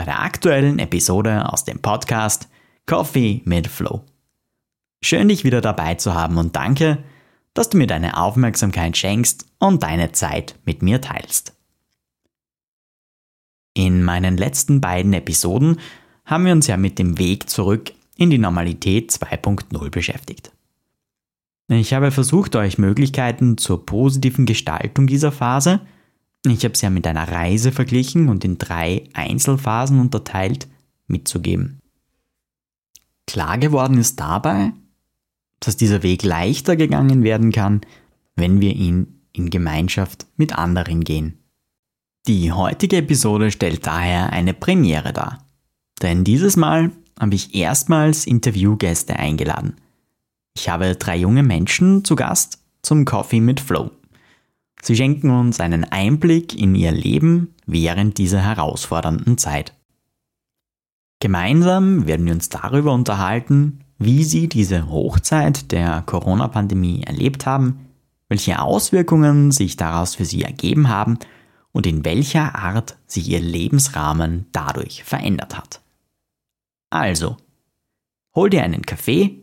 bei der aktuellen Episode aus dem Podcast Coffee mit Flow. Schön dich wieder dabei zu haben und danke, dass du mir deine Aufmerksamkeit schenkst und deine Zeit mit mir teilst. In meinen letzten beiden Episoden haben wir uns ja mit dem Weg zurück in die Normalität 2.0 beschäftigt. Ich habe versucht, euch Möglichkeiten zur positiven Gestaltung dieser Phase, ich habe sie ja mit einer Reise verglichen und in drei Einzelphasen unterteilt, mitzugeben. Klar geworden ist dabei, dass dieser Weg leichter gegangen werden kann, wenn wir ihn in Gemeinschaft mit anderen gehen. Die heutige Episode stellt daher eine Premiere dar. Denn dieses Mal habe ich erstmals Interviewgäste eingeladen – ich habe drei junge Menschen zu Gast zum Coffee mit Flow. Sie schenken uns einen Einblick in ihr Leben während dieser herausfordernden Zeit. Gemeinsam werden wir uns darüber unterhalten, wie sie diese Hochzeit der Corona-Pandemie erlebt haben, welche Auswirkungen sich daraus für sie ergeben haben und in welcher Art sich ihr Lebensrahmen dadurch verändert hat. Also, hol dir einen Kaffee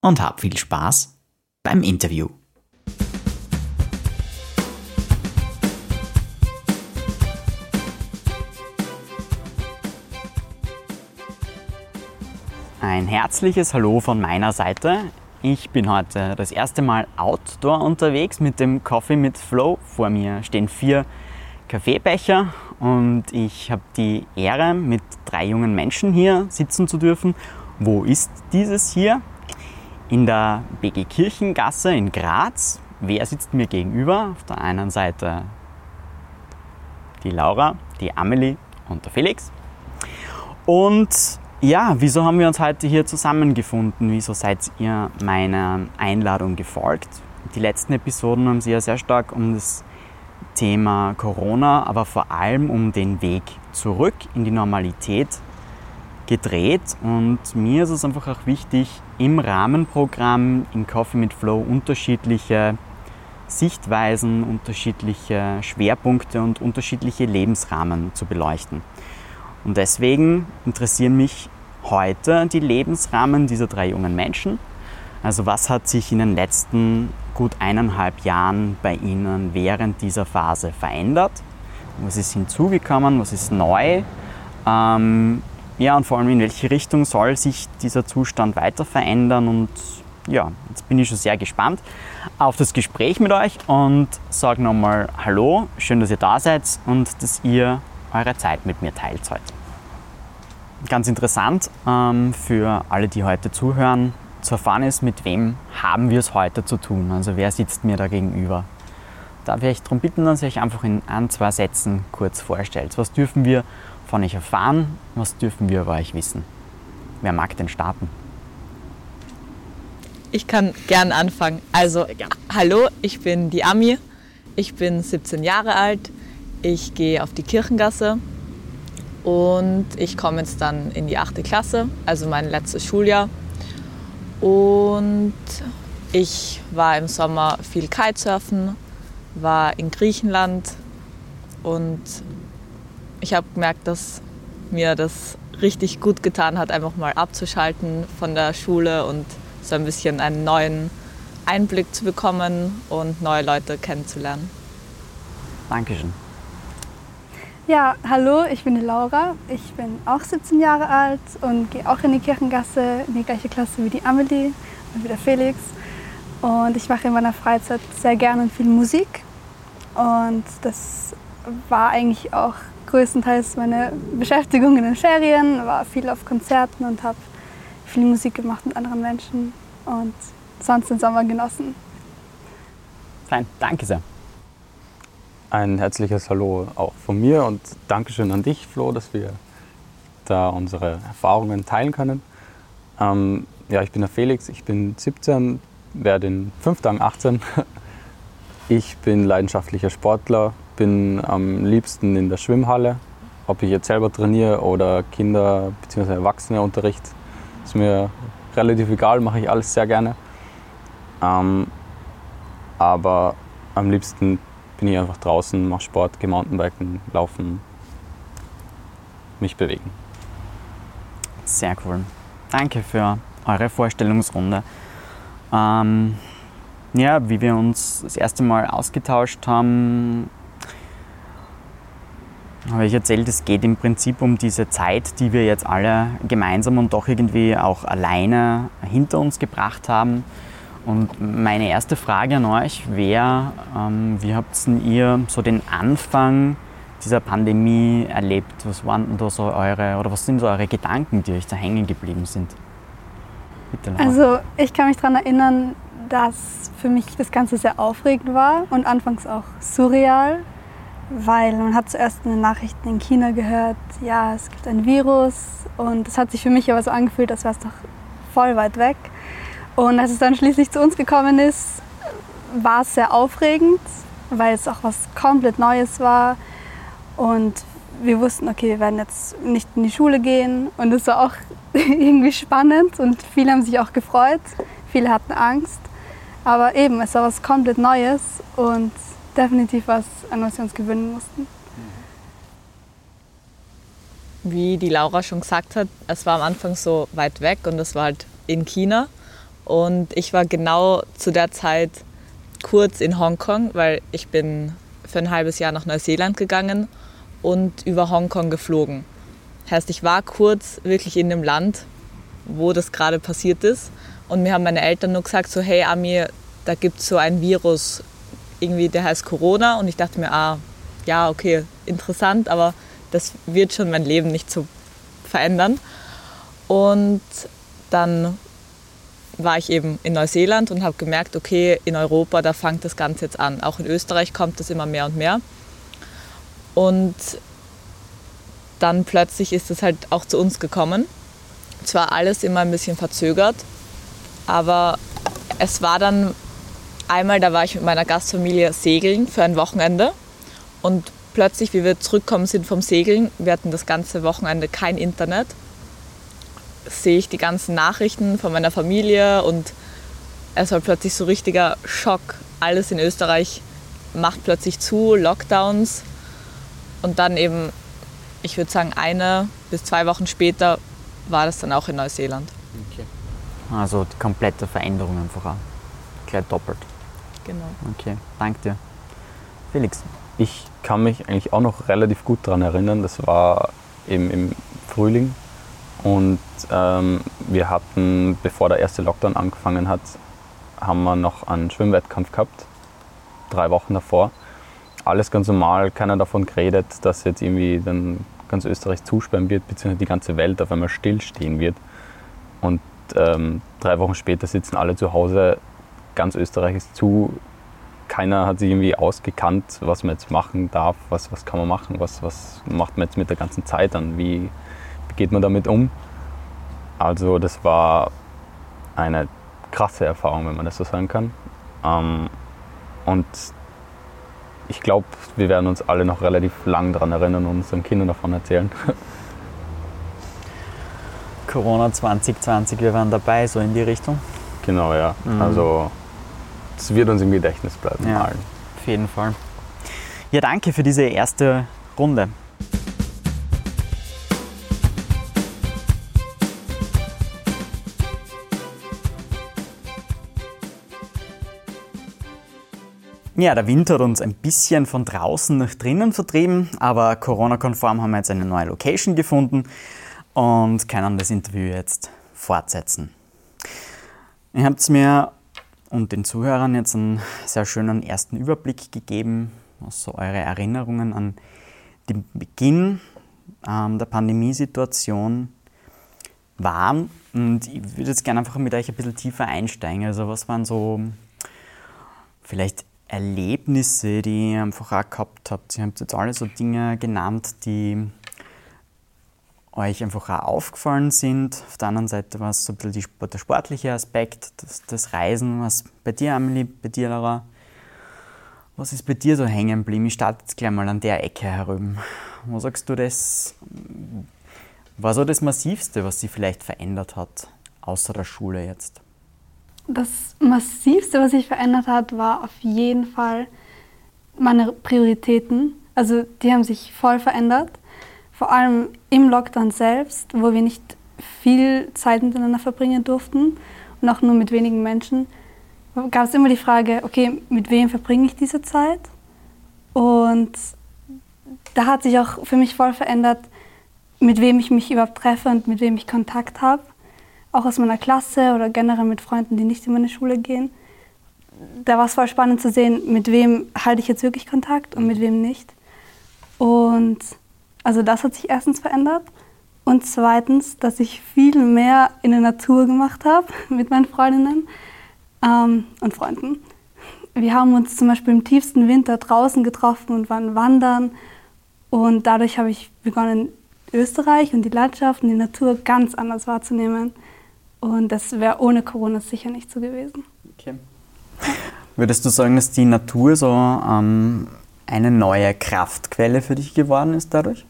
und hab viel Spaß beim Interview. Ein herzliches Hallo von meiner Seite. Ich bin heute das erste Mal outdoor unterwegs mit dem Coffee mit Flow. Vor mir stehen vier Kaffeebecher und ich habe die Ehre, mit drei jungen Menschen hier sitzen zu dürfen. Wo ist dieses hier? in der BG Kirchengasse in Graz. Wer sitzt mir gegenüber? Auf der einen Seite die Laura, die Amelie und der Felix. Und ja, wieso haben wir uns heute hier zusammengefunden? Wieso seid ihr meiner Einladung gefolgt? Die letzten Episoden haben sich ja sehr stark um das Thema Corona, aber vor allem um den Weg zurück in die Normalität gedreht und mir ist es einfach auch wichtig, im Rahmenprogramm im Coffee mit Flow unterschiedliche Sichtweisen, unterschiedliche Schwerpunkte und unterschiedliche Lebensrahmen zu beleuchten. Und deswegen interessieren mich heute die Lebensrahmen dieser drei jungen Menschen. Also was hat sich in den letzten gut eineinhalb Jahren bei Ihnen während dieser Phase verändert? Was ist hinzugekommen? Was ist neu? Ähm, ja, und vor allem in welche Richtung soll sich dieser Zustand weiter verändern und ja, jetzt bin ich schon sehr gespannt auf das Gespräch mit euch und sage nochmal Hallo, schön, dass ihr da seid und dass ihr eure Zeit mit mir teilt heute. Ganz interessant ähm, für alle, die heute zuhören, zu erfahren ist, mit wem haben wir es heute zu tun. Also wer sitzt mir da gegenüber. Darf ich euch darum bitten, dass ihr euch einfach in ein, zwei Sätzen kurz vorstellt. Was dürfen wir von euch erfahren? Was dürfen wir über euch wissen? Wer mag denn starten? Ich kann gern anfangen. Also, hallo, ich bin die Ami. Ich bin 17 Jahre alt. Ich gehe auf die Kirchengasse und ich komme jetzt dann in die 8. Klasse, also mein letztes Schuljahr. Und ich war im Sommer viel Kitesurfen, war in Griechenland und ich habe gemerkt, dass mir das richtig gut getan hat, einfach mal abzuschalten von der Schule und so ein bisschen einen neuen Einblick zu bekommen und neue Leute kennenzulernen. Dankeschön. Ja, hallo, ich bin die Laura. Ich bin auch 17 Jahre alt und gehe auch in die Kirchengasse, in die gleiche Klasse wie die Amelie und wie der Felix. Und ich mache in meiner Freizeit sehr gerne viel Musik. Und das war eigentlich auch größtenteils meine Beschäftigung in den Ferien, war viel auf Konzerten und habe viel Musik gemacht mit anderen Menschen und sonst den Sommer genossen. Fein, danke sehr. Ein herzliches Hallo auch von mir und Dankeschön an dich, Flo, dass wir da unsere Erfahrungen teilen können. Ähm, ja, ich bin der Felix, ich bin 17, werde in fünf Tagen 18. Ich bin leidenschaftlicher Sportler, bin am liebsten in der Schwimmhalle. Ob ich jetzt selber trainiere oder Kinder bzw. Erwachsene unterricht, ist mir relativ egal, mache ich alles sehr gerne. Ähm, aber am liebsten bin ich einfach draußen, mache Sport, gehe Mountainbiken, laufen, mich bewegen. Sehr cool. Danke für eure Vorstellungsrunde. Ähm, ja, wie wir uns das erste Mal ausgetauscht haben, habe ich erzählt, es geht im Prinzip um diese Zeit, die wir jetzt alle gemeinsam und doch irgendwie auch alleine hinter uns gebracht haben. Und meine erste Frage an euch wäre, ähm, wie habt ihr so den Anfang dieser Pandemie erlebt? Was waren denn da so eure, oder was sind so eure Gedanken, die euch da hängen geblieben sind? Bitte. Also ich kann mich daran erinnern, dass für mich das Ganze sehr aufregend war und anfangs auch surreal, weil man hat zuerst in den Nachrichten in China gehört, ja, es gibt ein Virus und es hat sich für mich aber so angefühlt, als wäre es doch voll weit weg. Und als es dann schließlich zu uns gekommen ist, war es sehr aufregend, weil es auch was komplett Neues war und wir wussten, okay, wir werden jetzt nicht in die Schule gehen und es war auch irgendwie spannend und viele haben sich auch gefreut, viele hatten Angst. Aber eben, es war was komplett Neues und definitiv was, an was wir uns gewöhnen mussten. Wie die Laura schon gesagt hat, es war am Anfang so weit weg und es war halt in China. Und ich war genau zu der Zeit kurz in Hongkong, weil ich bin für ein halbes Jahr nach Neuseeland gegangen und über Hongkong geflogen. Heißt, ich war kurz wirklich in dem Land, wo das gerade passiert ist. Und mir haben meine Eltern nur gesagt, so hey Amir, da gibt es so ein Virus, irgendwie der heißt Corona. Und ich dachte mir, ah, ja, okay, interessant, aber das wird schon mein Leben nicht so verändern. Und dann war ich eben in Neuseeland und habe gemerkt, okay, in Europa, da fängt das Ganze jetzt an. Auch in Österreich kommt das immer mehr und mehr. Und dann plötzlich ist es halt auch zu uns gekommen. Zwar alles immer ein bisschen verzögert, aber es war dann einmal, da war ich mit meiner Gastfamilie segeln für ein Wochenende und plötzlich, wie wir zurückkommen sind vom Segeln, wir hatten das ganze Wochenende kein Internet, sehe ich die ganzen Nachrichten von meiner Familie und es war plötzlich so richtiger Schock. Alles in Österreich macht plötzlich zu, Lockdowns und dann eben, ich würde sagen, eine bis zwei Wochen später war das dann auch in Neuseeland. Okay. Also die komplette Veränderung einfach auch. Gleich doppelt. Genau. Okay, danke dir. Felix. Ich kann mich eigentlich auch noch relativ gut daran erinnern. Das war eben im Frühling. Und ähm, wir hatten, bevor der erste Lockdown angefangen hat, haben wir noch einen Schwimmwettkampf gehabt. Drei Wochen davor. Alles ganz normal, keiner davon geredet, dass jetzt irgendwie dann ganz Österreich zusperren wird, beziehungsweise die ganze Welt auf einmal stillstehen wird. Und ähm, drei Wochen später sitzen alle zu Hause, ganz Österreich ist zu, keiner hat sich irgendwie ausgekannt, was man jetzt machen darf, was, was kann man machen, was, was macht man jetzt mit der ganzen Zeit an, wie, geht man damit um. Also das war eine krasse Erfahrung, wenn man das so sagen kann. Ähm, und ich glaube, wir werden uns alle noch relativ lang daran erinnern und unseren Kindern davon erzählen. Corona 2020, wir waren dabei, so in die Richtung. Genau, ja. Mhm. Also es wird uns im Gedächtnis bleiben, ja, allen. Auf jeden Fall. Ja, danke für diese erste Runde. Ja, der Winter hat uns ein bisschen von draußen nach drinnen vertrieben, aber Corona-konform haben wir jetzt eine neue Location gefunden und können das Interview jetzt fortsetzen. Ihr habt mir und den Zuhörern jetzt einen sehr schönen ersten Überblick gegeben, was so eure Erinnerungen an den Beginn ähm, der Pandemiesituation waren. Und ich würde jetzt gerne einfach mit euch ein bisschen tiefer einsteigen. Also was waren so vielleicht Erlebnisse, die ihr einfach auch gehabt habt? Ihr habt jetzt alle so Dinge genannt, die euch einfach auch aufgefallen sind. Auf der anderen Seite war es so ein bisschen der sportliche Aspekt, das, das Reisen, was bei dir, Amelie, bei dir, Laura. Was ist bei dir so hängen geblieben? Ich starte jetzt gleich mal an der Ecke herüben. Wo sagst du das? War so das Massivste, was sich vielleicht verändert hat, außer der Schule jetzt? Das Massivste, was sich verändert hat, war auf jeden Fall meine Prioritäten. Also die haben sich voll verändert. Vor allem im Lockdown selbst, wo wir nicht viel Zeit miteinander verbringen durften und auch nur mit wenigen Menschen, gab es immer die Frage, okay, mit wem verbringe ich diese Zeit? Und da hat sich auch für mich voll verändert, mit wem ich mich überhaupt treffe und mit wem ich Kontakt habe. Auch aus meiner Klasse oder generell mit Freunden, die nicht in meine Schule gehen. Da war es voll spannend zu sehen, mit wem halte ich jetzt wirklich Kontakt und mit wem nicht. Und also das hat sich erstens verändert. Und zweitens, dass ich viel mehr in der Natur gemacht habe mit meinen Freundinnen ähm, und Freunden. Wir haben uns zum Beispiel im tiefsten Winter draußen getroffen und waren wandern. Und dadurch habe ich begonnen, Österreich und die Landschaft und die Natur ganz anders wahrzunehmen. Und das wäre ohne Corona sicher nicht so gewesen. Okay. Würdest du sagen, dass die Natur so ähm, eine neue Kraftquelle für dich geworden ist dadurch?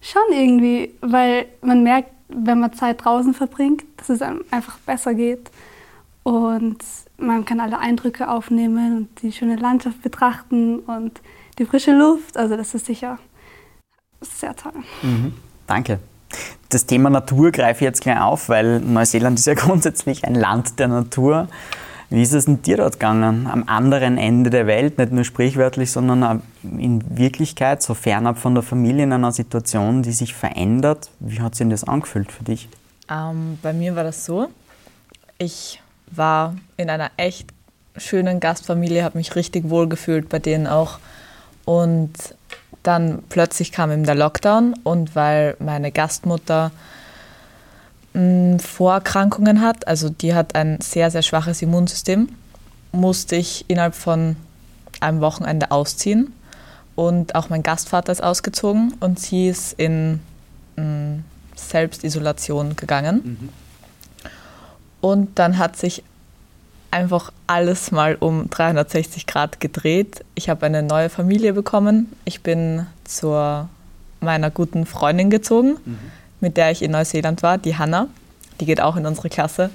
Schon irgendwie, weil man merkt, wenn man Zeit draußen verbringt, dass es einem einfach besser geht. Und man kann alle Eindrücke aufnehmen und die schöne Landschaft betrachten und die frische Luft. Also das ist sicher sehr toll. Mhm. Danke. Das Thema Natur greife ich jetzt gleich auf, weil Neuseeland ist ja grundsätzlich ein Land der Natur. Wie ist es denn dir dort gegangen? Am anderen Ende der Welt, nicht nur sprichwörtlich, sondern in Wirklichkeit, so fernab von der Familie in einer Situation, die sich verändert. Wie hat sich das angefühlt für dich? Ähm, bei mir war das so, ich war in einer echt schönen Gastfamilie, habe mich richtig wohl gefühlt bei denen auch. Und dann plötzlich kam eben der Lockdown und weil meine Gastmutter mh, Vorerkrankungen hat, also die hat ein sehr, sehr schwaches Immunsystem, musste ich innerhalb von einem Wochenende ausziehen. Und auch mein Gastvater ist ausgezogen und sie ist in mh, Selbstisolation gegangen. Mhm. Und dann hat sich einfach alles mal um 360 Grad gedreht. Ich habe eine neue Familie bekommen. Ich bin zu meiner guten Freundin gezogen. Mhm mit der ich in Neuseeland war, die Hanna. Die geht auch in unsere Klasse.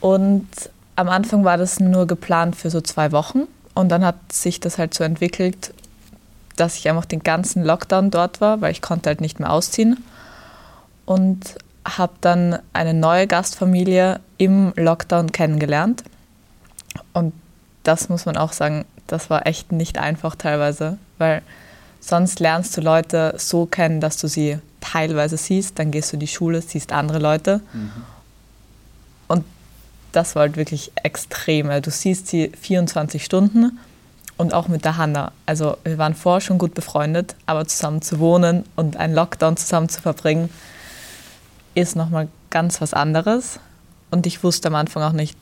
Und am Anfang war das nur geplant für so zwei Wochen. Und dann hat sich das halt so entwickelt, dass ich einfach den ganzen Lockdown dort war, weil ich konnte halt nicht mehr ausziehen. Und habe dann eine neue Gastfamilie im Lockdown kennengelernt. Und das muss man auch sagen, das war echt nicht einfach teilweise, weil sonst lernst du Leute so kennen, dass du sie teilweise siehst, dann gehst du in die Schule, siehst andere Leute. Mhm. Und das war halt wirklich extrem. Du siehst sie 24 Stunden und auch mit der Hanna. Also wir waren vorher schon gut befreundet, aber zusammen zu wohnen und einen Lockdown zusammen zu verbringen, ist nochmal ganz was anderes. Und ich wusste am Anfang auch nicht,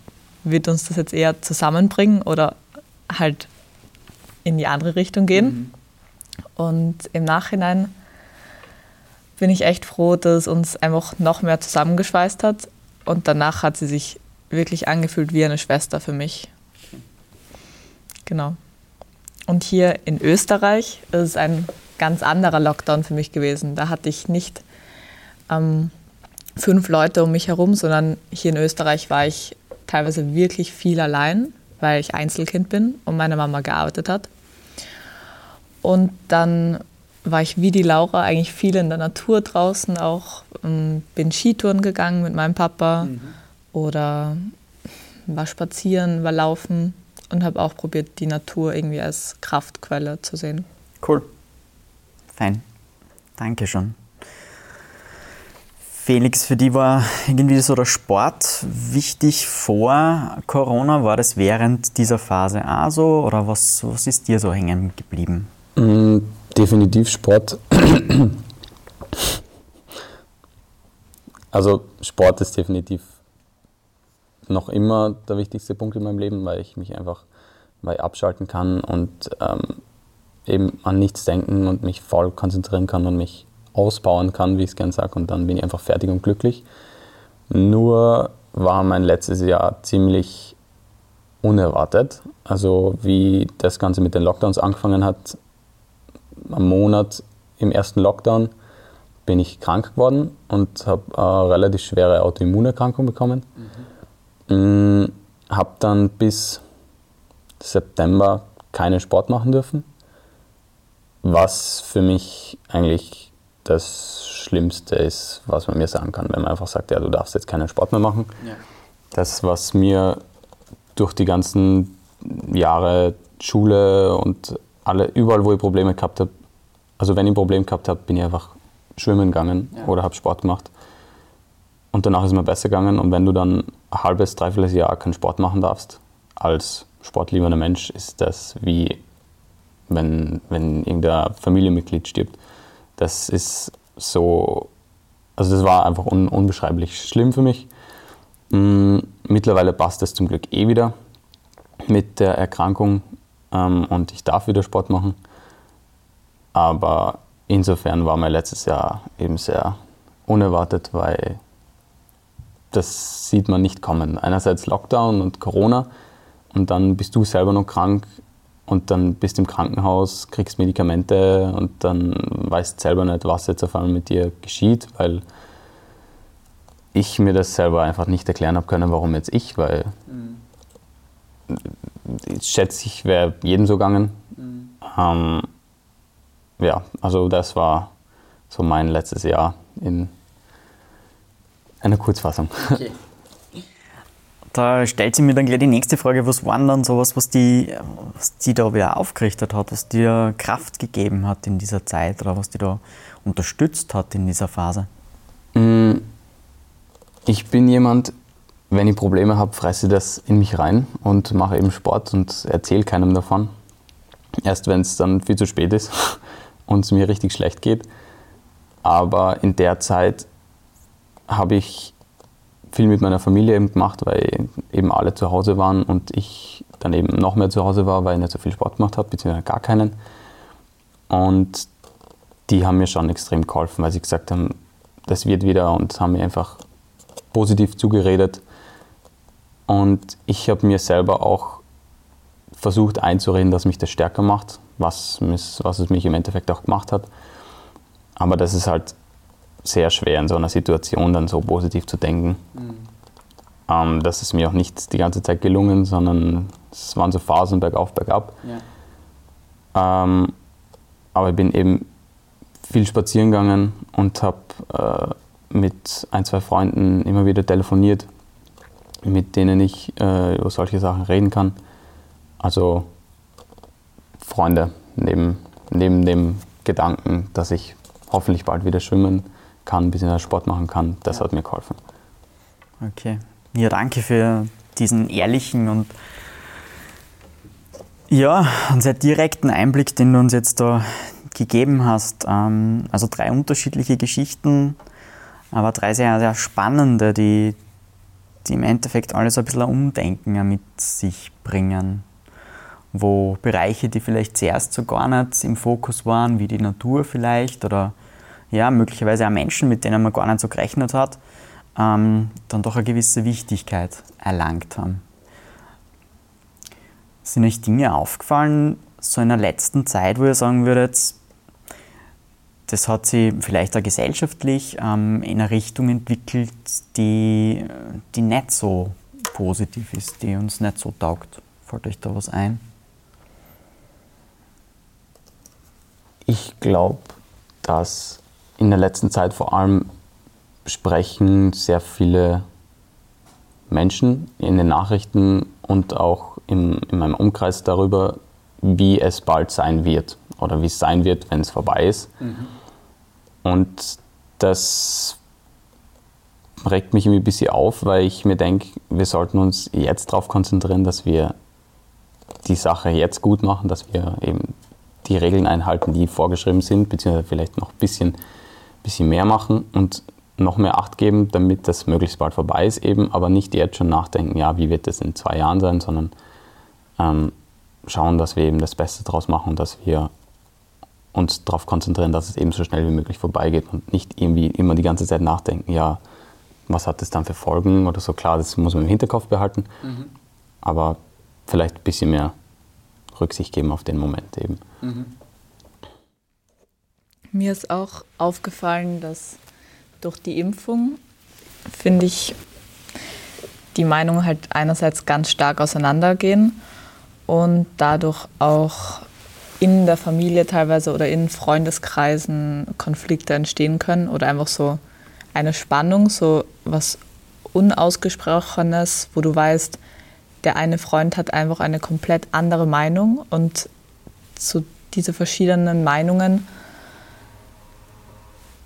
wird uns das jetzt eher zusammenbringen oder halt in die andere Richtung gehen. Mhm. Und im Nachhinein bin ich echt froh, dass es uns einfach noch mehr zusammengeschweißt hat. Und danach hat sie sich wirklich angefühlt wie eine Schwester für mich. Genau. Und hier in Österreich ist es ein ganz anderer Lockdown für mich gewesen. Da hatte ich nicht ähm, fünf Leute um mich herum, sondern hier in Österreich war ich teilweise wirklich viel allein, weil ich Einzelkind bin und meine Mama gearbeitet hat. Und dann war ich wie die Laura eigentlich viel in der Natur draußen auch. Ähm, bin Skitouren gegangen mit meinem Papa mhm. oder war spazieren, war laufen und habe auch probiert, die Natur irgendwie als Kraftquelle zu sehen. Cool. Fein. Danke schon. Felix, für die war irgendwie so der Sport wichtig vor Corona. War das während dieser Phase auch so oder was, was ist dir so hängen geblieben? Mhm definitiv Sport. Also Sport ist definitiv noch immer der wichtigste Punkt in meinem Leben, weil ich mich einfach weil abschalten kann und ähm, eben an nichts denken und mich voll konzentrieren kann und mich ausbauen kann, wie ich es gerne sage, und dann bin ich einfach fertig und glücklich. Nur war mein letztes Jahr ziemlich unerwartet. Also wie das Ganze mit den Lockdowns angefangen hat, am Monat im ersten Lockdown bin ich krank geworden und habe eine relativ schwere Autoimmunerkrankung bekommen. Mhm. Mm, habe dann bis September keinen Sport machen dürfen, was für mich eigentlich das Schlimmste ist, was man mir sagen kann, wenn man einfach sagt, ja, du darfst jetzt keinen Sport mehr machen. Ja. Das, was mir durch die ganzen Jahre Schule und alle, überall, wo ich Probleme gehabt habe, also wenn ich ein Problem gehabt habe, bin ich einfach schwimmen gegangen ja. oder habe Sport gemacht. Und danach ist es mir besser gegangen. Und wenn du dann ein halbes, dreiviertel Jahr keinen Sport machen darfst, als sportliebender Mensch, ist das wie wenn, wenn irgendein Familienmitglied stirbt. Das ist so, also das war einfach un, unbeschreiblich schlimm für mich. Mm, mittlerweile passt es zum Glück eh wieder mit der Erkrankung ähm, und ich darf wieder Sport machen. Aber insofern war mein letztes Jahr eben sehr unerwartet, weil das sieht man nicht kommen. Einerseits Lockdown und Corona und dann bist du selber noch krank und dann bist du im Krankenhaus, kriegst Medikamente und dann weißt selber nicht, was jetzt auf einmal mit dir geschieht, weil ich mir das selber einfach nicht erklären habe können, warum jetzt ich, weil mhm. ich schätze, ich wäre jedem so gegangen. Mhm. Ähm, ja, also das war so mein letztes Jahr in einer Kurzfassung. Okay. Da stellt sich mir dann gleich die nächste Frage, was war dann sowas, was die, was die da wieder aufgerichtet hat, was dir Kraft gegeben hat in dieser Zeit oder was die da unterstützt hat in dieser Phase? Mm, ich bin jemand, wenn ich Probleme habe, fresse das in mich rein und mache eben Sport und erzähle keinem davon. Erst wenn es dann viel zu spät ist und es mir richtig schlecht geht. Aber in der Zeit habe ich viel mit meiner Familie eben gemacht, weil eben alle zu Hause waren und ich dann eben noch mehr zu Hause war, weil ich nicht so viel Sport gemacht habe, beziehungsweise gar keinen. Und die haben mir schon extrem geholfen, weil sie gesagt haben, das wird wieder und haben mir einfach positiv zugeredet. Und ich habe mir selber auch versucht einzureden, dass mich das stärker macht, was, was es mich im Endeffekt auch gemacht hat. Aber das ist halt sehr schwer in so einer Situation dann so positiv zu denken. Mhm. Ähm, das ist mir auch nicht die ganze Zeit gelungen, sondern es waren so Phasen bergauf, bergab. Ja. Ähm, aber ich bin eben viel spazieren gegangen und habe äh, mit ein, zwei Freunden immer wieder telefoniert, mit denen ich äh, über solche Sachen reden kann. Also Freunde neben, neben dem Gedanken, dass ich hoffentlich bald wieder schwimmen kann, ein bisschen Sport machen kann, das ja. hat mir geholfen. Okay. Ja, danke für diesen ehrlichen und ja, einen sehr direkten Einblick, den du uns jetzt da gegeben hast. Ähm, also drei unterschiedliche Geschichten, aber drei sehr, sehr spannende, die, die im Endeffekt alles ein bisschen ein Umdenken mit sich bringen. Wo Bereiche, die vielleicht zuerst so gar nicht im Fokus waren, wie die Natur vielleicht oder ja, möglicherweise auch Menschen, mit denen man gar nicht so gerechnet hat, ähm, dann doch eine gewisse Wichtigkeit erlangt haben. Sind euch Dinge aufgefallen, so in der letzten Zeit, wo ihr sagen würdet, das hat sich vielleicht auch gesellschaftlich ähm, in eine Richtung entwickelt, die, die nicht so positiv ist, die uns nicht so taugt. Fällt euch da was ein? Ich glaube, dass in der letzten Zeit vor allem sprechen sehr viele Menschen in den Nachrichten und auch in, in meinem Umkreis darüber, wie es bald sein wird oder wie es sein wird, wenn es vorbei ist. Mhm. Und das regt mich irgendwie ein bisschen auf, weil ich mir denke, wir sollten uns jetzt darauf konzentrieren, dass wir die Sache jetzt gut machen, dass wir eben die Regeln einhalten, die vorgeschrieben sind, beziehungsweise vielleicht noch ein bisschen bisschen mehr machen und noch mehr Acht geben, damit das möglichst bald vorbei ist eben, aber nicht jetzt schon nachdenken, ja, wie wird das in zwei Jahren sein, sondern ähm, schauen, dass wir eben das Beste daraus machen und dass wir uns darauf konzentrieren, dass es eben so schnell wie möglich vorbeigeht und nicht irgendwie immer die ganze Zeit nachdenken, ja, was hat das dann für Folgen oder so. Klar, das muss man im Hinterkopf behalten, mhm. aber vielleicht ein bisschen mehr Rücksicht geben auf den Moment eben. Mhm. Mir ist auch aufgefallen, dass durch die Impfung, finde ich, die Meinungen halt einerseits ganz stark auseinandergehen und dadurch auch in der Familie teilweise oder in Freundeskreisen Konflikte entstehen können oder einfach so eine Spannung, so was Unausgesprochenes, wo du weißt, der eine Freund hat einfach eine komplett andere Meinung und zu diese verschiedenen Meinungen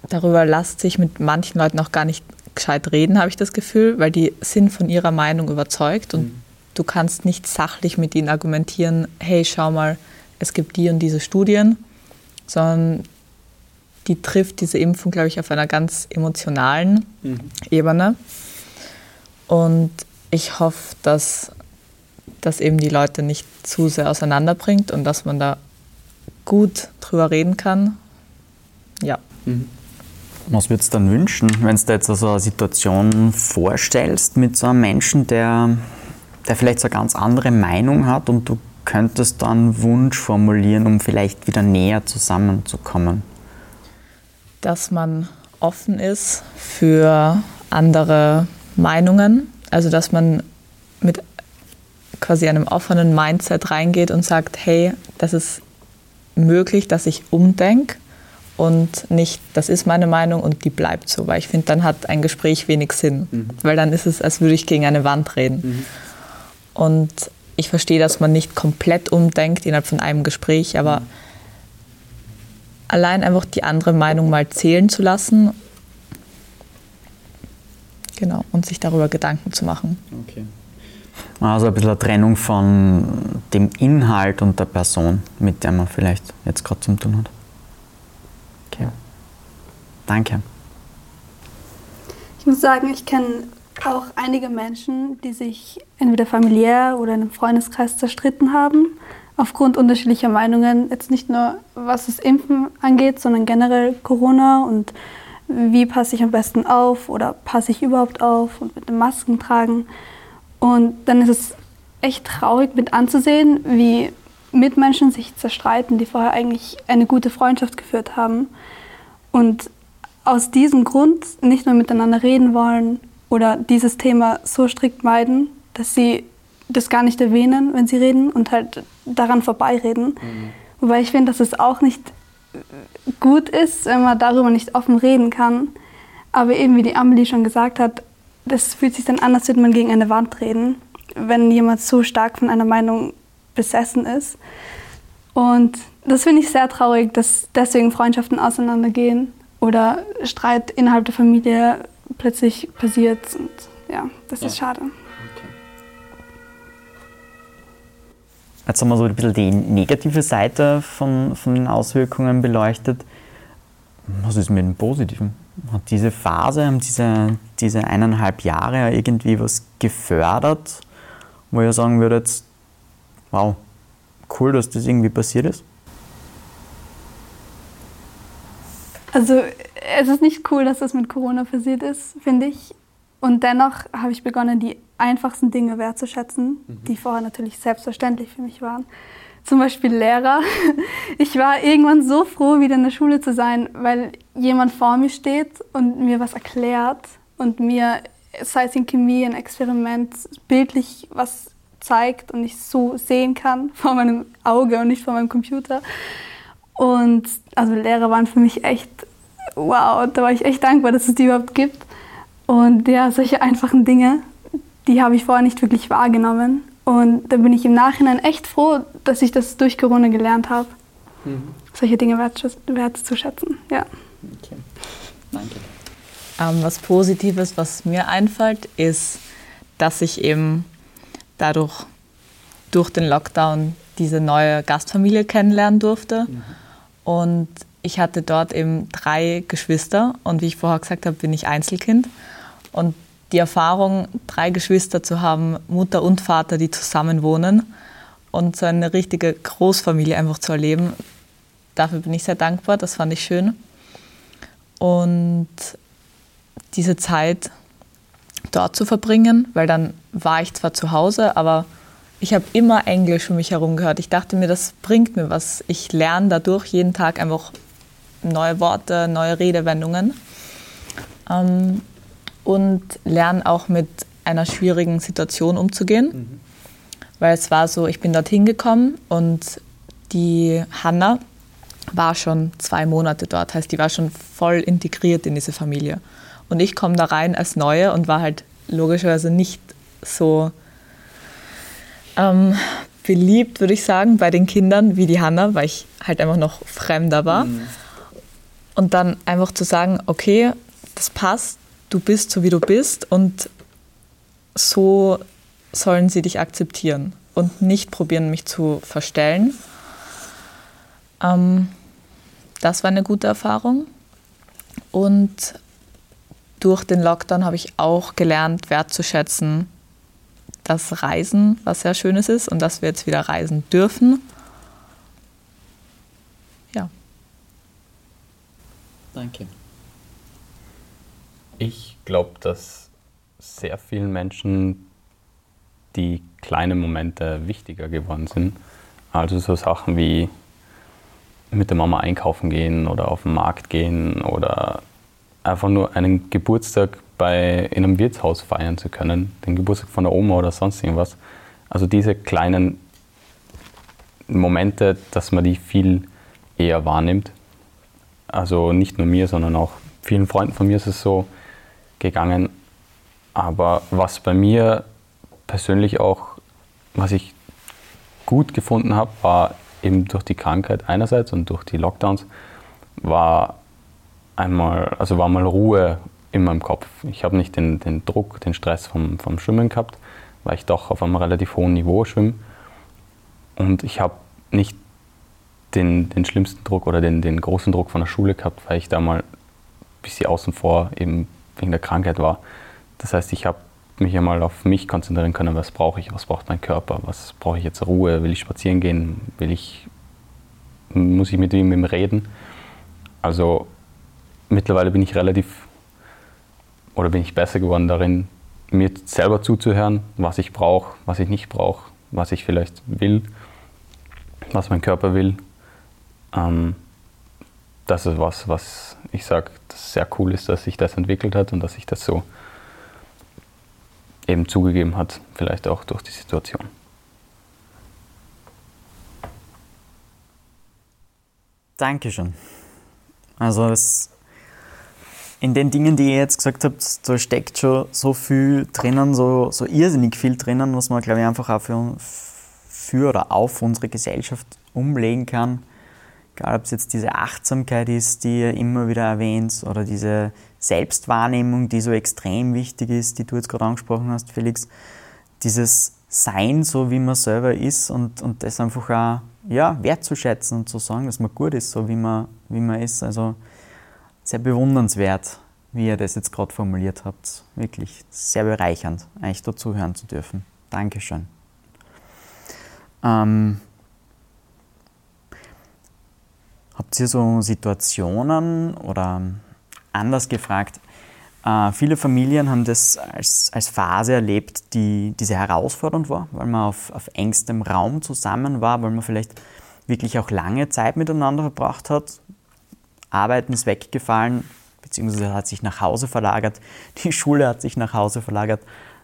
darüber lässt sich mit manchen Leuten auch gar nicht gescheit reden, habe ich das Gefühl, weil die sind von ihrer Meinung überzeugt und mhm. du kannst nicht sachlich mit ihnen argumentieren, hey, schau mal, es gibt die und diese Studien, sondern die trifft diese Impfung, glaube ich, auf einer ganz emotionalen mhm. Ebene. Und ich hoffe, dass das eben die Leute nicht zu sehr auseinanderbringt und dass man da gut drüber reden kann. Ja. Mhm. Was würdest du dann wünschen, wenn du dir jetzt so eine Situation vorstellst mit so einem Menschen, der, der vielleicht so eine ganz andere Meinung hat und du könntest dann einen Wunsch formulieren, um vielleicht wieder näher zusammenzukommen? Dass man offen ist für andere Meinungen, also dass man mit quasi einem offenen Mindset reingeht und sagt, hey, das ist möglich, dass ich umdenke und nicht, das ist meine Meinung und die bleibt so, weil ich finde, dann hat ein Gespräch wenig Sinn, mhm. weil dann ist es, als würde ich gegen eine Wand reden. Mhm. Und ich verstehe, dass man nicht komplett umdenkt innerhalb von einem Gespräch, aber mhm. allein einfach die andere Meinung mal zählen zu lassen, genau, und sich darüber Gedanken zu machen. Okay. Also ein bisschen eine Trennung von dem Inhalt und der Person, mit der man vielleicht jetzt gerade zu tun hat. Danke. Ich muss sagen, ich kenne auch einige Menschen, die sich entweder familiär oder in einem Freundeskreis zerstritten haben, aufgrund unterschiedlicher Meinungen. Jetzt nicht nur, was das Impfen angeht, sondern generell Corona und wie passe ich am besten auf oder passe ich überhaupt auf und mit den Masken tragen. Und dann ist es echt traurig mit anzusehen, wie Mitmenschen sich zerstreiten, die vorher eigentlich eine gute Freundschaft geführt haben. Und aus diesem Grund nicht mehr miteinander reden wollen oder dieses Thema so strikt meiden, dass sie das gar nicht erwähnen, wenn sie reden und halt daran vorbeireden. Mhm. Wobei ich finde, dass es auch nicht gut ist, wenn man darüber nicht offen reden kann. Aber eben wie die Amelie schon gesagt hat, das fühlt sich dann an, als würde man gegen eine Wand reden, wenn jemand so stark von einer Meinung besessen ist. Und das finde ich sehr traurig, dass deswegen Freundschaften auseinandergehen oder Streit innerhalb der Familie plötzlich passiert. Und ja, das ja. ist schade. Okay. Jetzt haben wir so ein bisschen die negative Seite von, von den Auswirkungen beleuchtet. Was ist mit dem Positiven? Hat diese Phase, haben diese, diese eineinhalb Jahre irgendwie was gefördert, wo ihr sagen würdet, wow, cool, dass das irgendwie passiert ist? Also es ist nicht cool, dass das mit Corona passiert ist, finde ich. Und dennoch habe ich begonnen, die einfachsten Dinge wertzuschätzen, mhm. die vorher natürlich selbstverständlich für mich waren. Zum Beispiel Lehrer. Ich war irgendwann so froh, wieder in der Schule zu sein, weil jemand vor mir steht und mir was erklärt und mir, sei es in Chemie, ein Experiment, bildlich was zeigt und ich so sehen kann vor meinem Auge und nicht vor meinem Computer. Und also Lehrer waren für mich echt, wow, da war ich echt dankbar, dass es die überhaupt gibt. Und ja, solche einfachen Dinge, die habe ich vorher nicht wirklich wahrgenommen. Und da bin ich im Nachhinein echt froh, dass ich das durch Corona gelernt habe, mhm. solche Dinge wertzuschätzen. Ja. Okay. Danke. Ähm, was Positives, was mir einfällt, ist, dass ich eben dadurch durch den Lockdown diese neue Gastfamilie kennenlernen durfte. Mhm. Und ich hatte dort eben drei Geschwister und wie ich vorher gesagt habe, bin ich Einzelkind. Und die Erfahrung, drei Geschwister zu haben, Mutter und Vater, die zusammen wohnen und so eine richtige Großfamilie einfach zu erleben, dafür bin ich sehr dankbar, das fand ich schön. Und diese Zeit dort zu verbringen, weil dann war ich zwar zu Hause, aber ich habe immer Englisch um mich herum gehört. Ich dachte mir, das bringt mir was. Ich lerne dadurch jeden Tag einfach neue Worte, neue Redewendungen ähm, und lerne auch mit einer schwierigen Situation umzugehen. Mhm. Weil es war so, ich bin dorthin gekommen und die Hanna war schon zwei Monate dort, heißt, die war schon voll integriert in diese Familie. Und ich komme da rein als Neue und war halt logischerweise nicht so ähm, beliebt, würde ich sagen, bei den Kindern wie die Hanna, weil ich halt einfach noch fremder war. Mhm. Und dann einfach zu sagen, okay, das passt, du bist so wie du bist und so sollen sie dich akzeptieren und nicht probieren, mich zu verstellen. Ähm, das war eine gute Erfahrung. Und durch den Lockdown habe ich auch gelernt, wertzuschätzen, dass Reisen was sehr Schönes ist und dass wir jetzt wieder reisen dürfen. Ja. Danke. Ich glaube, dass sehr vielen Menschen die kleinen Momente wichtiger geworden sind. Also so Sachen wie mit der Mama einkaufen gehen oder auf den Markt gehen oder einfach nur einen Geburtstag bei, in einem Wirtshaus feiern zu können, den Geburtstag von der Oma oder sonst irgendwas. Also diese kleinen Momente, dass man die viel eher wahrnimmt. Also nicht nur mir, sondern auch vielen Freunden von mir ist es so gegangen. Aber was bei mir persönlich auch, was ich gut gefunden habe, war eben durch die Krankheit einerseits und durch die Lockdowns, war einmal, also war mal Ruhe in meinem Kopf. Ich habe nicht den, den Druck, den Stress vom, vom Schwimmen gehabt, weil ich doch auf einem relativ hohen Niveau schwimme. Und ich habe nicht den, den schlimmsten Druck oder den, den großen Druck von der Schule gehabt, weil ich da mal ein bisschen außen vor eben wegen der Krankheit war. Das heißt, ich habe mich einmal auf mich konzentrieren können, was brauche ich, was braucht mein Körper, was brauche ich jetzt Ruhe, will ich spazieren gehen, will ich, muss ich mit ihm reden. Also mittlerweile bin ich relativ oder bin ich besser geworden darin, mir selber zuzuhören, was ich brauche, was ich nicht brauche, was ich vielleicht will, was mein Körper will. Ähm, das ist was, was ich sage, das sehr cool ist, dass sich das entwickelt hat und dass sich das so eben zugegeben hat, vielleicht auch durch die Situation. Dankeschön. Also es, in den Dingen, die ihr jetzt gesagt habt, da steckt schon so viel drinnen, so, so irrsinnig viel drinnen, was man, glaube ich, einfach auch für, für oder auf unsere Gesellschaft umlegen kann. Egal, ob es jetzt diese Achtsamkeit ist, die ihr immer wieder erwähnt, oder diese Selbstwahrnehmung, die so extrem wichtig ist, die du jetzt gerade angesprochen hast, Felix. Dieses Sein, so wie man selber ist und, und das einfach auch ja, wertzuschätzen und zu sagen, dass man gut ist, so wie man, wie man ist. Also sehr bewundernswert, wie ihr das jetzt gerade formuliert habt. Wirklich sehr bereichernd, eigentlich dazu hören zu dürfen. Dankeschön. Ähm, Habt ihr so Situationen oder anders gefragt, äh, viele Familien haben das als, als Phase erlebt, die, die sehr herausfordernd war, weil man auf, auf engstem Raum zusammen war, weil man vielleicht wirklich auch lange Zeit miteinander verbracht hat. Arbeiten ist weggefallen, beziehungsweise hat sich nach Hause verlagert. Die Schule hat sich nach Hause verlagert.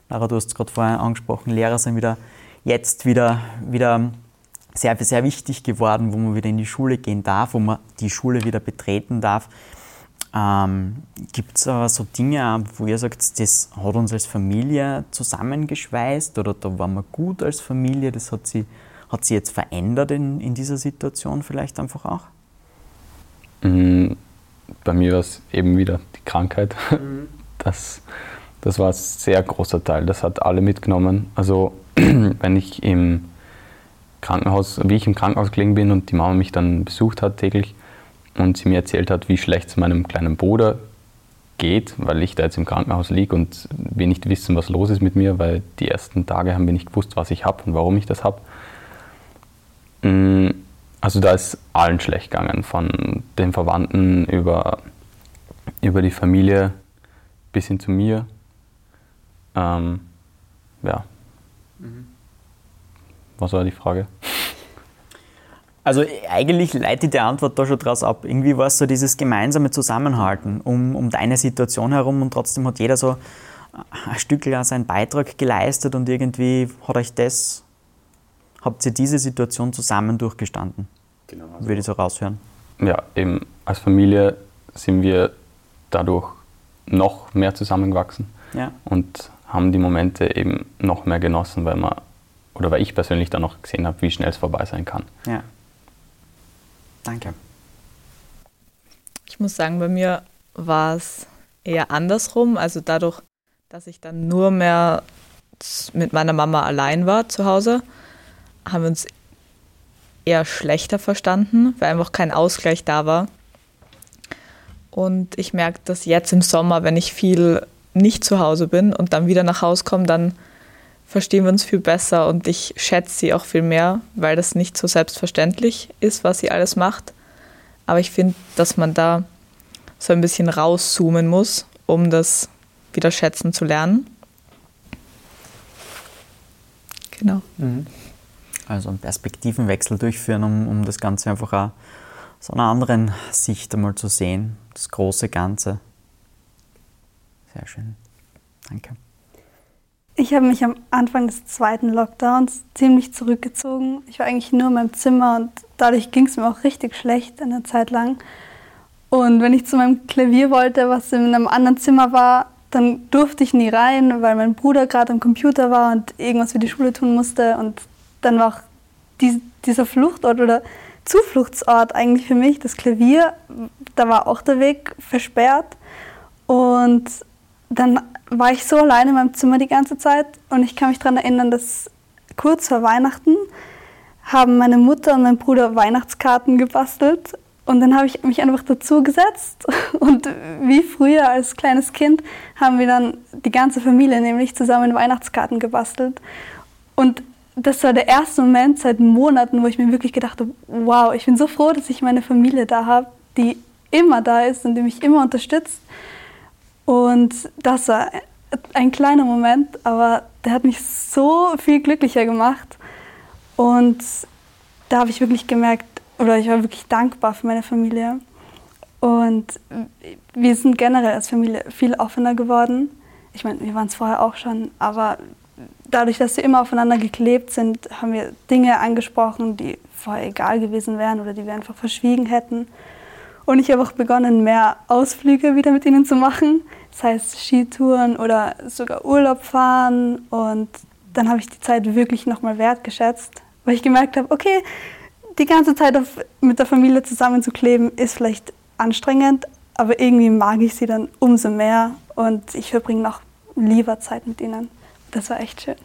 Lara, du hast es gerade vorher angesprochen, Lehrer sind wieder jetzt wieder, wieder sehr, sehr wichtig geworden, wo man wieder in die Schule gehen darf, wo man die Schule wieder betreten darf. Ähm, Gibt es aber so Dinge, wo ihr sagt, das hat uns als Familie zusammengeschweißt oder da waren wir gut als Familie, das hat sie, hat sie jetzt verändert in, in dieser Situation vielleicht einfach auch? Mm, bei mir war es eben wieder die Krankheit. Mhm. Das, das war ein sehr großer Teil, das hat alle mitgenommen. Also wenn ich im Krankenhaus, wie ich im Krankenhaus gelegen bin und die Mama mich dann besucht hat täglich und sie mir erzählt hat, wie schlecht es meinem kleinen Bruder geht, weil ich da jetzt im Krankenhaus liege und wir nicht wissen, was los ist mit mir, weil die ersten Tage haben wir nicht gewusst, was ich habe und warum ich das habe. Mm, Also da ist allen schlecht gegangen, von den Verwandten über, über die Familie bis hin zu mir. Ähm, ja. Mhm. Was war die Frage? Also eigentlich leitet die Antwort da schon draus ab. Irgendwie war es so dieses gemeinsame Zusammenhalten um, um deine Situation herum und trotzdem hat jeder so ein Stück seinen Beitrag geleistet und irgendwie hat euch das, habt ihr diese Situation zusammen durchgestanden? Genau. Also Würde ich so raushören. Ja, eben als Familie sind wir dadurch noch mehr zusammengewachsen ja. und haben die Momente eben noch mehr genossen, weil man oder weil ich persönlich dann noch gesehen habe, wie schnell es vorbei sein kann. Ja. Danke. Ich muss sagen, bei mir war es eher andersrum. Also dadurch, dass ich dann nur mehr mit meiner Mama allein war zu Hause, haben wir uns eher schlechter verstanden, weil einfach kein Ausgleich da war. Und ich merke dass jetzt im Sommer, wenn ich viel nicht zu Hause bin und dann wieder nach Hause komme, dann verstehen wir uns viel besser und ich schätze sie auch viel mehr, weil das nicht so selbstverständlich ist, was sie alles macht. Aber ich finde, dass man da so ein bisschen rauszoomen muss, um das wieder schätzen zu lernen. Genau. Mhm. Also einen Perspektivenwechsel durchführen, um, um das Ganze einfach auch aus einer anderen Sicht einmal zu sehen, das große Ganze. Sehr schön. Danke. Ich habe mich am Anfang des zweiten Lockdowns ziemlich zurückgezogen. Ich war eigentlich nur in meinem Zimmer und dadurch ging es mir auch richtig schlecht eine Zeit lang. Und wenn ich zu meinem Klavier wollte, was in einem anderen Zimmer war, dann durfte ich nie rein, weil mein Bruder gerade am Computer war und irgendwas für die Schule tun musste. Und dann war auch die, dieser Fluchtort oder Zufluchtsort eigentlich für mich, das Klavier, da war auch der Weg versperrt. Und dann war ich so alleine in meinem Zimmer die ganze Zeit und ich kann mich daran erinnern, dass kurz vor Weihnachten haben meine Mutter und mein Bruder Weihnachtskarten gebastelt und dann habe ich mich einfach dazu gesetzt und wie früher als kleines Kind haben wir dann die ganze Familie nämlich zusammen Weihnachtskarten gebastelt und das war der erste Moment seit Monaten, wo ich mir wirklich gedacht habe, wow, ich bin so froh, dass ich meine Familie da habe, die immer da ist und die mich immer unterstützt. Und das war ein kleiner Moment, aber der hat mich so viel glücklicher gemacht. Und da habe ich wirklich gemerkt, oder ich war wirklich dankbar für meine Familie. Und wir sind generell als Familie viel offener geworden. Ich meine, wir waren es vorher auch schon, aber dadurch, dass wir immer aufeinander geklebt sind, haben wir Dinge angesprochen, die vorher egal gewesen wären oder die wir einfach verschwiegen hätten. Und ich habe auch begonnen, mehr Ausflüge wieder mit ihnen zu machen. Das heißt Skitouren oder sogar Urlaub fahren. Und dann habe ich die Zeit wirklich nochmal wertgeschätzt, weil ich gemerkt habe, okay, die ganze Zeit mit der Familie zusammenzukleben ist vielleicht anstrengend, aber irgendwie mag ich sie dann umso mehr und ich verbringe noch lieber Zeit mit ihnen. Das war echt schön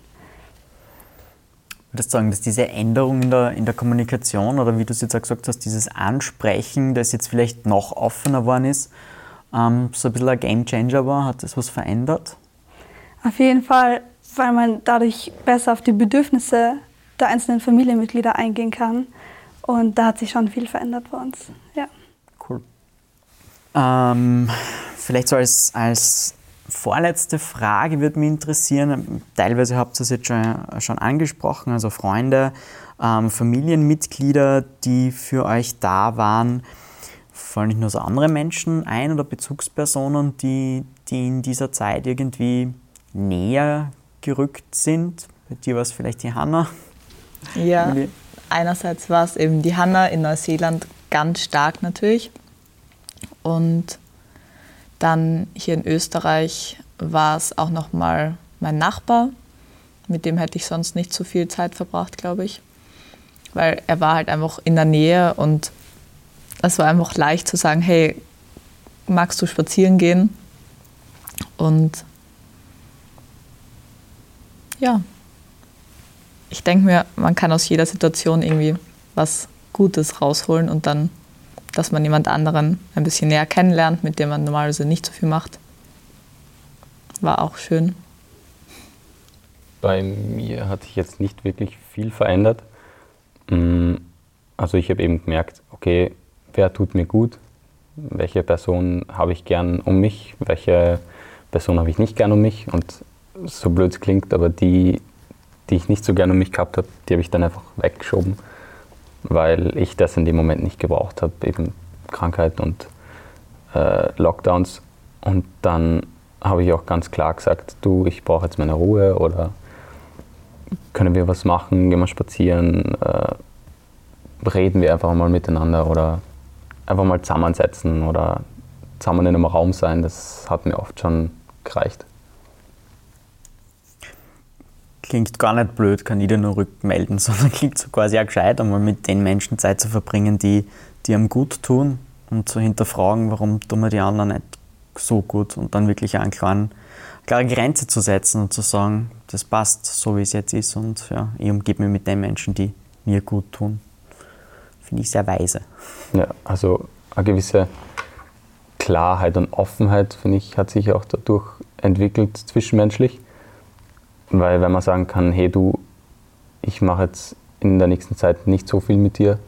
würdest sagen, dass diese Änderung in der, in der Kommunikation oder wie du es jetzt auch gesagt hast, dieses Ansprechen, das jetzt vielleicht noch offener geworden ist, ähm, so ein bisschen ein Game Changer war? Hat das was verändert? Auf jeden Fall, weil man dadurch besser auf die Bedürfnisse der einzelnen Familienmitglieder eingehen kann. Und da hat sich schon viel verändert bei uns. Ja. Cool. Ähm, vielleicht so als, als vorletzte Frage würde mich interessieren. Teilweise habt ihr es jetzt schon, schon angesprochen, also Freunde, ähm, Familienmitglieder, die für euch da waren. Fallen nicht nur so andere Menschen ein oder Bezugspersonen, die, die in dieser Zeit irgendwie näher gerückt sind? Bei dir war es vielleicht die Hanna. Ja, einerseits war es eben die Hanna in Neuseeland ganz stark natürlich. Und dann hier in Österreich war es auch noch mal mein Nachbar. Mit dem hätte ich sonst nicht so viel Zeit verbracht, glaube ich. Weil er war halt einfach in der Nähe und es war einfach leicht zu sagen, hey, magst du spazieren gehen? Und ja, ich denke mir, man kann aus jeder Situation irgendwie was Gutes rausholen und dann dass man jemand anderen ein bisschen näher kennenlernt, mit dem man normalerweise nicht so viel macht. War auch schön. Bei mir hat sich jetzt nicht wirklich viel verändert. Mm, Also ich habe eben gemerkt, okay, wer tut mir gut, welche Person habe ich gern um mich, welche Person habe ich nicht gern um mich und so blöd es klingt, aber die, die ich nicht so gern um mich gehabt habe, die habe ich dann einfach weggeschoben, weil ich das in dem Moment nicht gebraucht habe, eben Krankheit und äh, Lockdowns. Und dann habe ich auch ganz klar gesagt, du, ich brauche jetzt meine Ruhe oder können wir was machen, gehen wir spazieren, äh, reden wir einfach mal miteinander oder einfach mal zusammensetzen oder zusammen in einem Raum sein, das hat mir oft schon gereicht. Klingt gar nicht blöd, kann ich dir nur rückmelden, sondern klingt so quasi auch gescheit, einmal mit den Menschen Zeit zu verbringen, die, die einem gut tun und zu hinterfragen, warum tun wir die anderen nicht so gut und dann wirklich eine klare, klare Grenze zu setzen und zu sagen, das passt so, wie es jetzt ist und ja, ich umgebe mich mit den Menschen, die mir gut tun. Finde ich sehr weise. Ja, also eine gewisse Klarheit und Offenheit, finde ich, hat sich auch dadurch entwickelt zwischenmenschlich. Weil wenn man sagen kann, hey du, ich mache jetzt in der nächsten Zeit nicht so viel mit dir,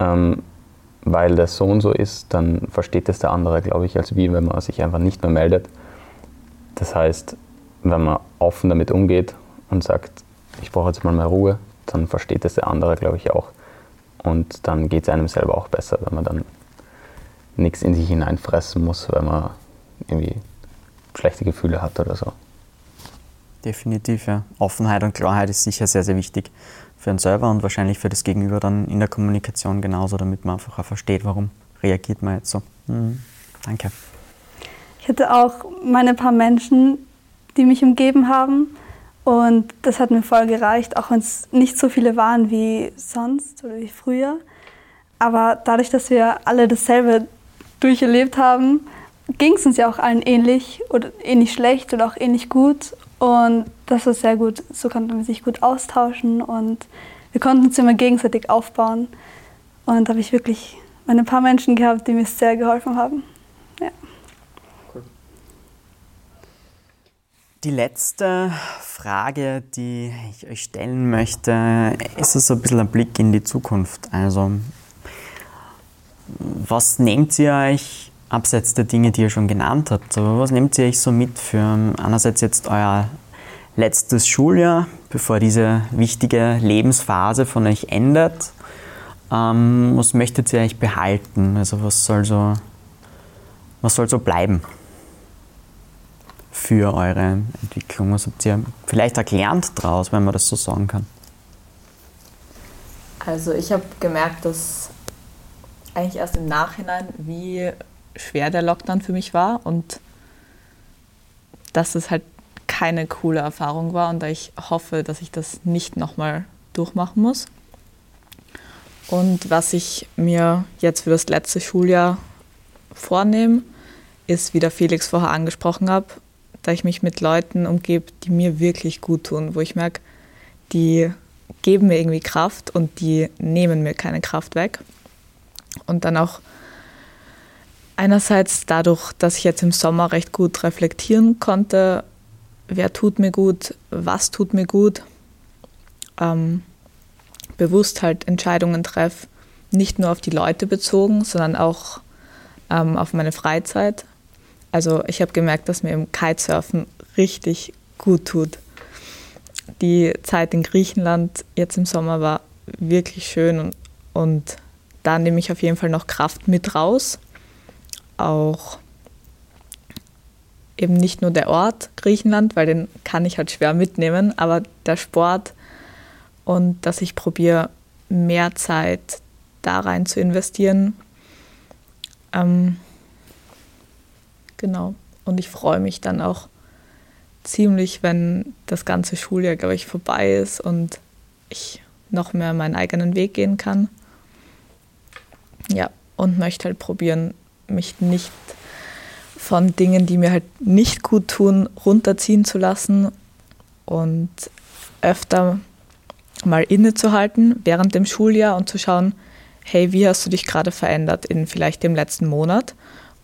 ähm, weil das so und so ist, dann versteht das der andere, glaube ich, als wie wenn man sich einfach nicht mehr meldet. Das heißt, wenn man offen damit umgeht und sagt, ich brauche jetzt mal mehr Ruhe, dann versteht das der andere, glaube ich, auch. Und dann geht es einem selber auch besser, wenn man dann nichts in sich hineinfressen muss, weil man irgendwie schlechte Gefühle hat oder so. Definitiv, ja. Offenheit und Klarheit ist sicher sehr, sehr wichtig für uns selber und wahrscheinlich für das Gegenüber dann in der Kommunikation genauso, damit man einfach auch versteht, warum reagiert man jetzt so. Mhm. Danke. Ich hatte auch meine paar Menschen, die mich umgeben haben und das hat mir voll gereicht, auch wenn es nicht so viele waren wie sonst oder wie früher. Aber dadurch, dass wir alle dasselbe durcherlebt haben, ging es uns ja auch allen ähnlich oder ähnlich schlecht oder auch ähnlich gut. Und das war sehr gut. So konnte man sich gut austauschen und wir konnten uns immer gegenseitig aufbauen. Und da habe ich wirklich meine paar Menschen gehabt, die mir sehr geholfen haben. Ja. Die letzte Frage, die ich euch stellen möchte, ist so ein bisschen ein Blick in die Zukunft. Also, was nehmt ihr euch abseits der Dinge, die ihr schon genannt habt, aber was nehmt ihr euch so mit für einerseits jetzt euer letztes Schuljahr, bevor diese wichtige Lebensphase von euch endet? Ähm, was möchtet ihr euch behalten? Also was soll so, was soll so bleiben für eure Entwicklung? Was habt ihr vielleicht erklärt daraus, wenn man das so sagen kann? Also ich habe gemerkt, dass eigentlich erst im Nachhinein, wie schwer der Lockdown für mich war und dass es halt keine coole Erfahrung war und ich hoffe, dass ich das nicht nochmal durchmachen muss. Und was ich mir jetzt für das letzte Schuljahr vornehme, ist, wie der Felix vorher angesprochen hat, da ich mich mit Leuten umgebe, die mir wirklich gut tun, wo ich merke, die geben mir irgendwie Kraft und die nehmen mir keine Kraft weg. Und dann auch einerseits dadurch, dass ich jetzt im Sommer recht gut reflektieren konnte, wer tut mir gut, was tut mir gut, ähm, bewusst halt Entscheidungen treffe, nicht nur auf die Leute bezogen, sondern auch ähm, auf meine Freizeit. Also ich habe gemerkt, dass mir im Kitesurfen richtig gut tut. Die Zeit in Griechenland jetzt im Sommer war wirklich schön und, und da nehme ich auf jeden Fall noch Kraft mit raus. Auch eben nicht nur der Ort Griechenland, weil den kann ich halt schwer mitnehmen, aber der Sport und dass ich probiere, mehr Zeit da rein zu investieren. Ähm, genau. Und ich freue mich dann auch ziemlich, wenn das ganze Schuljahr, glaube ich, vorbei ist und ich noch mehr meinen eigenen Weg gehen kann. Ja, und möchte halt probieren, mich nicht von Dingen, die mir halt nicht gut tun, runterziehen zu lassen und öfter mal innezuhalten während dem Schuljahr und zu schauen, hey, wie hast du dich gerade verändert in vielleicht dem letzten Monat?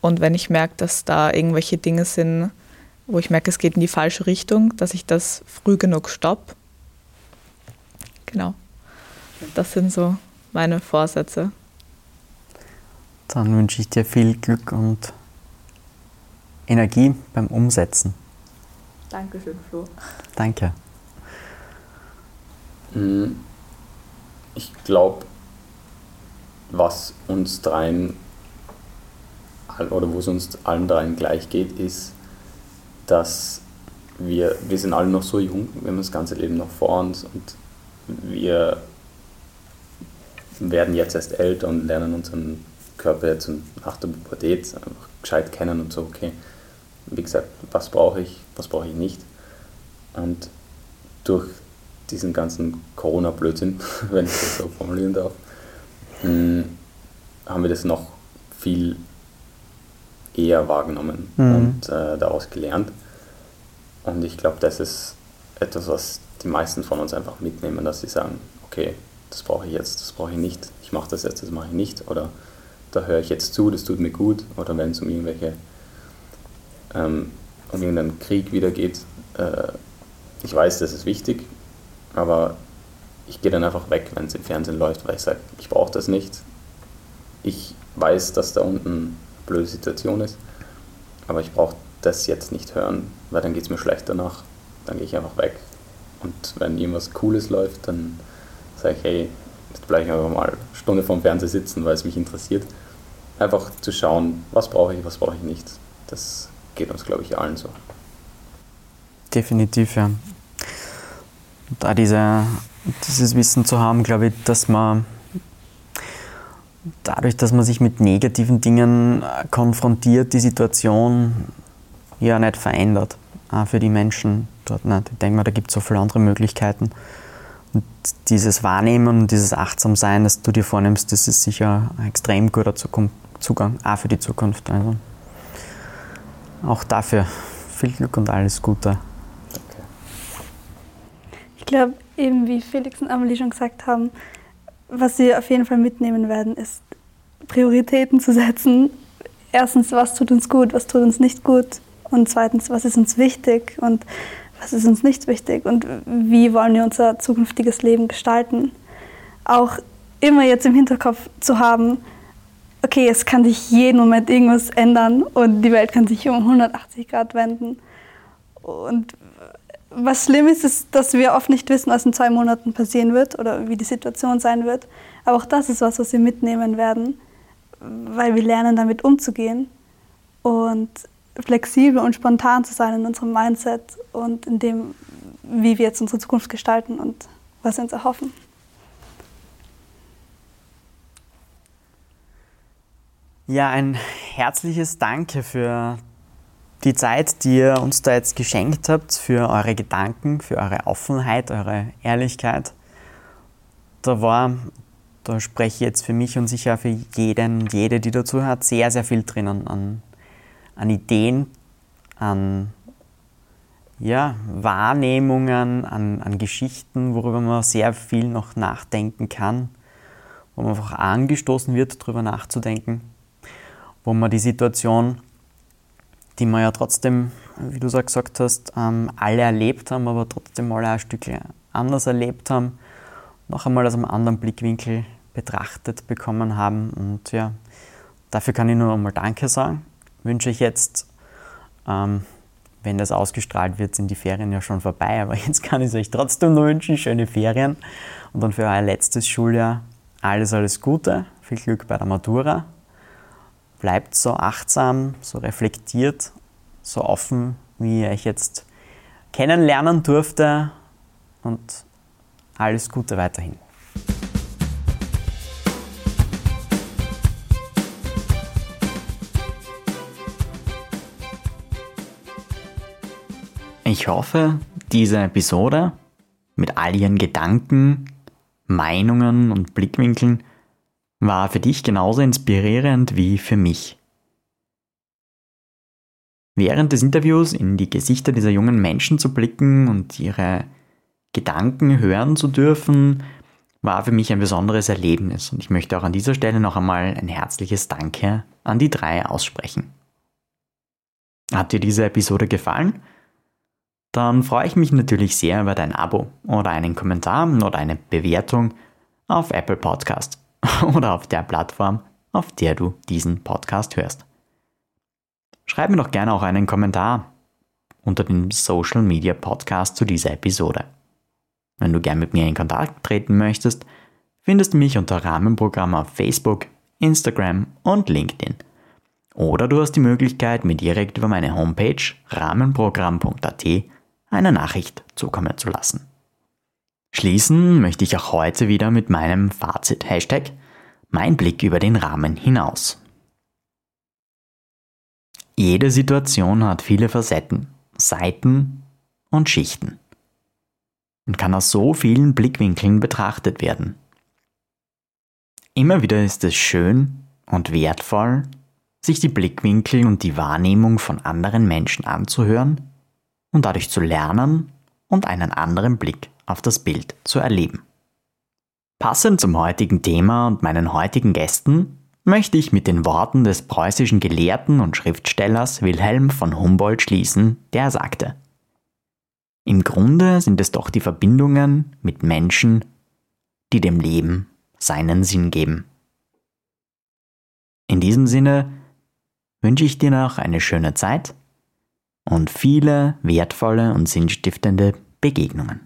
Und wenn ich merke, dass da irgendwelche Dinge sind, wo ich merke, es geht in die falsche Richtung, dass ich das früh genug stoppe. Genau. Das sind so meine Vorsätze. Dann wünsche ich dir viel Glück und Energie beim Umsetzen. Dankeschön, Flo. Danke. Hm, ich glaube, was uns dreien oder wo es uns allen dreien gleich geht, ist, dass wir, wir sind alle noch so jung, wir haben das ganze Leben noch vor uns und wir werden jetzt erst älter und lernen unseren Körper jetzt nach der Pubertät einfach gescheit kennen und so, okay, wie gesagt, was brauche ich, was brauche ich nicht. Und durch diesen ganzen Corona-Blödsinn, wenn ich das so formulieren darf, hm, haben wir das noch viel eher wahrgenommen mhm. und äh, daraus gelernt. Und ich glaube, das ist etwas, was die meisten von uns einfach mitnehmen, dass sie sagen, okay, das brauche ich jetzt, das brauche ich nicht, ich mache das jetzt, das mache ich nicht. Oder da höre ich jetzt zu, das tut mir gut. Oder wenn es um irgendwelche, ähm, um irgendeinen Krieg wieder geht, äh, ich weiß, das ist wichtig, aber ich gehe dann einfach weg, wenn es im Fernsehen läuft, weil ich sage, ich brauche das nicht. Ich weiß, dass da unten eine blöde Situation ist, aber ich brauche das jetzt nicht hören, weil dann geht es mir schlecht danach. Dann gehe ich einfach weg. Und wenn irgendwas Cooles läuft, dann sage ich, hey, jetzt bleibe ich einfach mal eine Stunde vorm Fernseher sitzen, weil es mich interessiert. Einfach zu schauen, was brauche ich, was brauche ich nicht. Das geht uns, glaube ich, allen so. Definitiv, ja. Da diese, dieses Wissen zu haben, glaube ich, dass man dadurch, dass man sich mit negativen Dingen äh, konfrontiert, die Situation ja nicht verändert. Auch für die Menschen dort nicht. Ich denke mal, da gibt es so viele andere Möglichkeiten. Und dieses Wahrnehmen und dieses Achtsam-Sein, das du dir vornimmst, das ist sicher ein extrem guter Zugang, auch für die Zukunft. Also auch dafür viel Glück und alles Gute. Ich glaube, eben wie Felix und Amelie schon gesagt haben, was sie auf jeden Fall mitnehmen werden, ist Prioritäten zu setzen. Erstens, was tut uns gut, was tut uns nicht gut. Und zweitens, was ist uns wichtig und was ist uns nicht wichtig und wie wollen wir unser zukünftiges Leben gestalten. Auch immer jetzt im Hinterkopf zu haben, okay, es kann sich jeden Moment irgendwas ändern und die Welt kann sich um 180 Grad wenden. Und was schlimm ist, ist, dass wir oft nicht wissen, was in zwei Monaten passieren wird oder wie die Situation sein wird. Aber auch das ist was, was wir mitnehmen werden, weil wir lernen, damit umzugehen und flexibel und spontan zu sein in unserem Mindset und in dem, wie wir jetzt unsere Zukunft gestalten und was wir uns erhoffen. Ja, ein herzliches Danke für die Zeit, die ihr uns da jetzt geschenkt habt, für eure Gedanken, für eure Offenheit, eure Ehrlichkeit. Da war, da spreche ich jetzt für mich und sicher für jeden und jede, die dazu hat, sehr, sehr viel drinnen an, an Ideen, an ja, Wahrnehmungen, an, an Geschichten, worüber man sehr viel noch nachdenken kann, wo man einfach angestoßen wird, darüber nachzudenken, wo man die Situation die wir ja trotzdem, wie du es gesagt hast, ähm, alle erlebt haben, aber trotzdem alle ein Stück anders erlebt haben, noch einmal aus einem anderen Blickwinkel betrachtet bekommen haben. Und ja, dafür kann ich nur einmal Danke sagen. Wünsche ich jetzt, ähm, wenn das ausgestrahlt wird, sind die Ferien ja schon vorbei, aber jetzt kann ich es euch trotzdem nur wünschen, schöne Ferien und dann für euer letztes Schuljahr alles, alles Gute, viel Glück bei der Matura bleibt so achtsam, so reflektiert, so offen, wie ihr euch jetzt kennenlernen durfte und alles Gute weiterhin. Ich hoffe, diese Episode mit all ihren Gedanken, Meinungen und Blickwinkeln war für dich genauso inspirierend wie für mich. Während des Interviews in die Gesichter dieser jungen Menschen zu blicken und ihre Gedanken hören zu dürfen, war für mich ein besonderes Erlebnis und ich möchte auch an dieser Stelle noch einmal ein herzliches Danke an die drei aussprechen. Hat dir diese Episode gefallen? Dann freue ich mich natürlich sehr über dein Abo oder einen Kommentar oder eine Bewertung auf Apple Podcast. oder auf der Plattform, auf der du diesen Podcast hörst. Schreib mir doch gerne auch einen Kommentar unter dem Social Media Podcast zu dieser Episode. Wenn du gern mit mir in Kontakt treten möchtest, findest du mich unter Rahmenprogramm auf Facebook, Instagram und LinkedIn. Oder du hast die Möglichkeit, mir direkt über meine Homepage rahmenprogramm.at eine Nachricht zukommen zu lassen. Schließen möchte ich auch heute wieder mit meinem Fazit Hashtag mein Blick über den Rahmen hinaus. Jede Situation hat viele Facetten, Seiten und Schichten und kann aus so vielen Blickwinkeln betrachtet werden. Immer wieder ist es schön und wertvoll, sich die Blickwinkel und die Wahrnehmung von anderen Menschen anzuhören und dadurch zu lernen und einen anderen Blick auf das Bild zu erleben. Passend zum heutigen Thema und meinen heutigen Gästen möchte ich mit den Worten des preußischen Gelehrten und Schriftstellers Wilhelm von Humboldt schließen, der sagte, Im Grunde sind es doch die Verbindungen mit Menschen, die dem Leben seinen Sinn geben. In diesem Sinne wünsche ich dir noch eine schöne Zeit und viele wertvolle und sinnstiftende Begegnungen.